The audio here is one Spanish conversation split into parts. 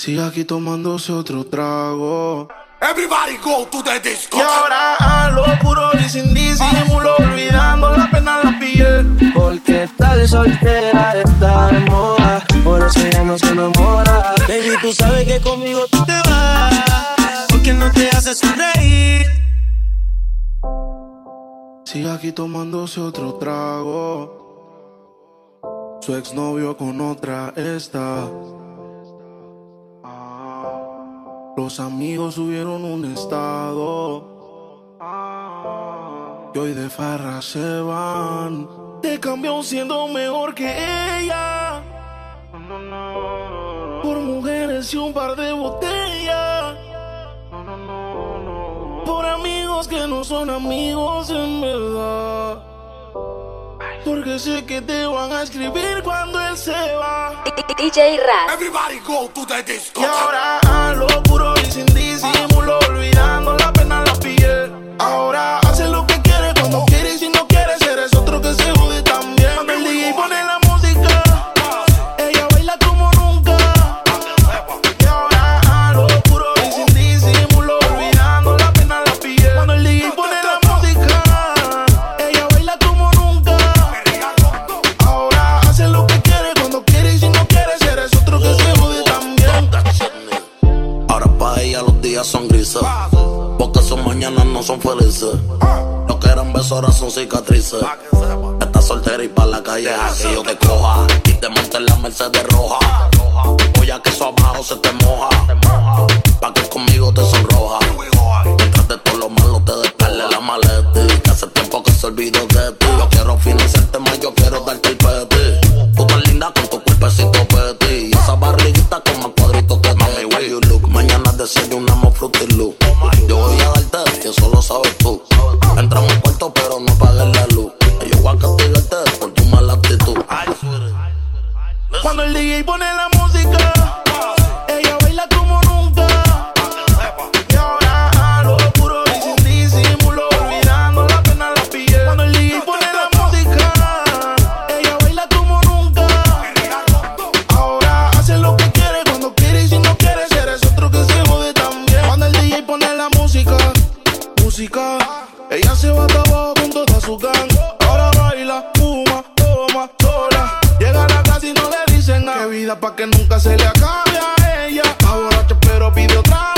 Sigue aquí tomándose otro trago. Everybody go to the disco. Y ahora a lo puro y sin disimulo, olvidando la pena la piel. Porque tal soltera está de moda, por eso ya no se enamora. Baby, tú sabes que conmigo tú te vas, porque no te haces sonreír. Sigue aquí tomándose otro trago. Su exnovio con otra está. Los amigos subieron un estado. Y hoy de farra se van. Te cambió siendo mejor que ella. Por mujeres y un par de botellas. Por amigos que no son amigos en verdad. Porque sé que te van a escribir cuando él se va. DJ Raz. Everybody go to the disco. Y ahora a lo puro y sin cicatrices. Estás soltera y pa' la calle a que yo te coja. Y te monte en la Mercedes roja. Voy a que eso abajo se te moja. Pa' que conmigo te sonroja. Mientras de todo lo malo te desperle la maleta. Que hace tiempo que se olvidó de ti. Yo quiero financiarte más, yo quiero darte el peti. Tú tan linda con tu cuerpecito peti. Y esa barriguita con más cuadritos que Mami, where you look. Mañana desayunamos fruity loop. Yo voy a darte, que eso lo sabes tú. DJ pone la música, ella baila como nunca. Y ahora a lo puro y sin disimulo, olvidando la pena la piel. Cuando el DJ pone la música, ella baila como nunca. Ahora hace lo que quiere cuando quiere y si no quiere eres otro que se jode también. Cuando el DJ pone la música, música, ella se va hasta abajo con toda su gang. Ahora baila, fuma, toma, sola. Llega a la casa y no le dicen nada. Qué vida pa' que nunca se le acabe a ella. Ahora te espero, pide otra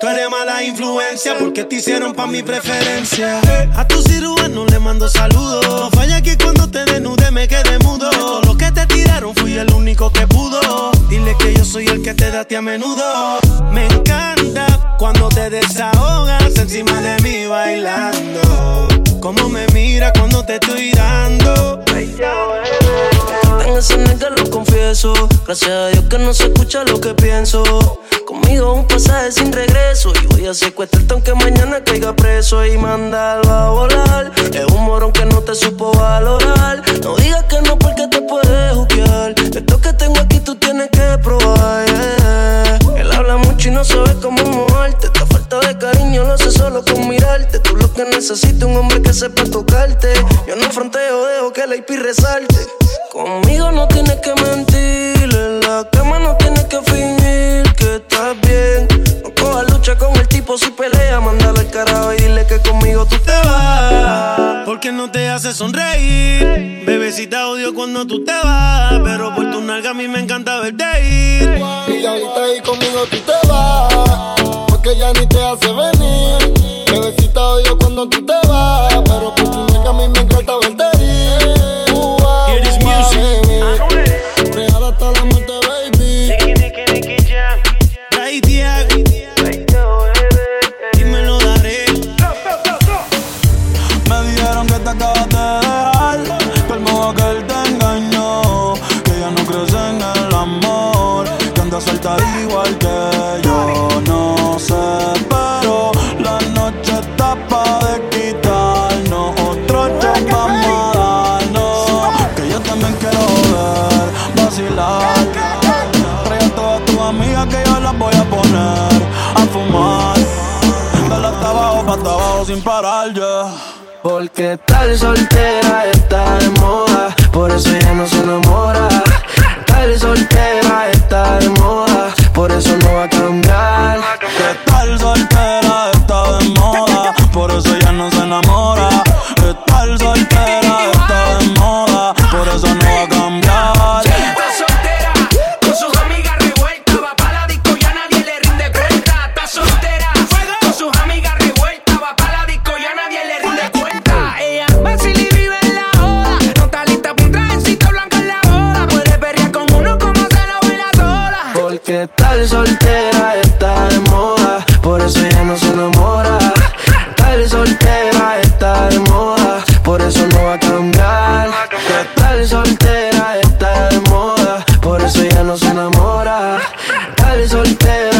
Tú eres mala influencia porque te hicieron pa' mi preferencia. A tu cirujano le mando saludos. No falla que cuando te desnude me quede mudo. De todo lo que te tiraron fui el único que pudo. Dile que yo soy el que te da a ti a menudo. Me encanta cuando te desahogas encima de mí bailando. Como me mira cuando te estoy dando. En ese nigga lo confieso. Gracias a Dios que no se escucha lo que pienso. Conmigo un pasaje sin regreso. Y voy a secuestrarte aunque mañana caiga preso. Y mandarlo a volar. Es un morón que no te supo valorar. No digas que no porque te puedes juzgar. Esto que tengo aquí tú tienes que probar. Él habla mucho y no sabe cómo mojarte. Esta falta de cariño lo sé solo con mirarte. Tú lo que necesitas un hombre que sepa tocarte. Yo no fronteo, dejo que la IP resalte. Conmigo no tienes que mentir. Mándale al carajo y dile que conmigo tú te vas. Porque no te hace sonreír. Bebecita odio cuando tú te vas, pero por tu nalga a mí me encanta verte ir. Y ahorita ahí conmigo tú te vas, porque ya ni te hace venir. Bebecita odio cuando tú te vas, amigas que yo las voy a poner a fumar. Dale hasta abajo, pa' hasta abajo sin parar, ya. Porque tal soltera está de moda, por eso ella no se enamora. Tal soltera está de moda, por eso Porque tal soltera está de moda, por eso ella no se enamora. Tal soltera está de moda, por eso no va a cambiar. Que tal soltera está de moda, por eso ella no se enamora. Tal soltera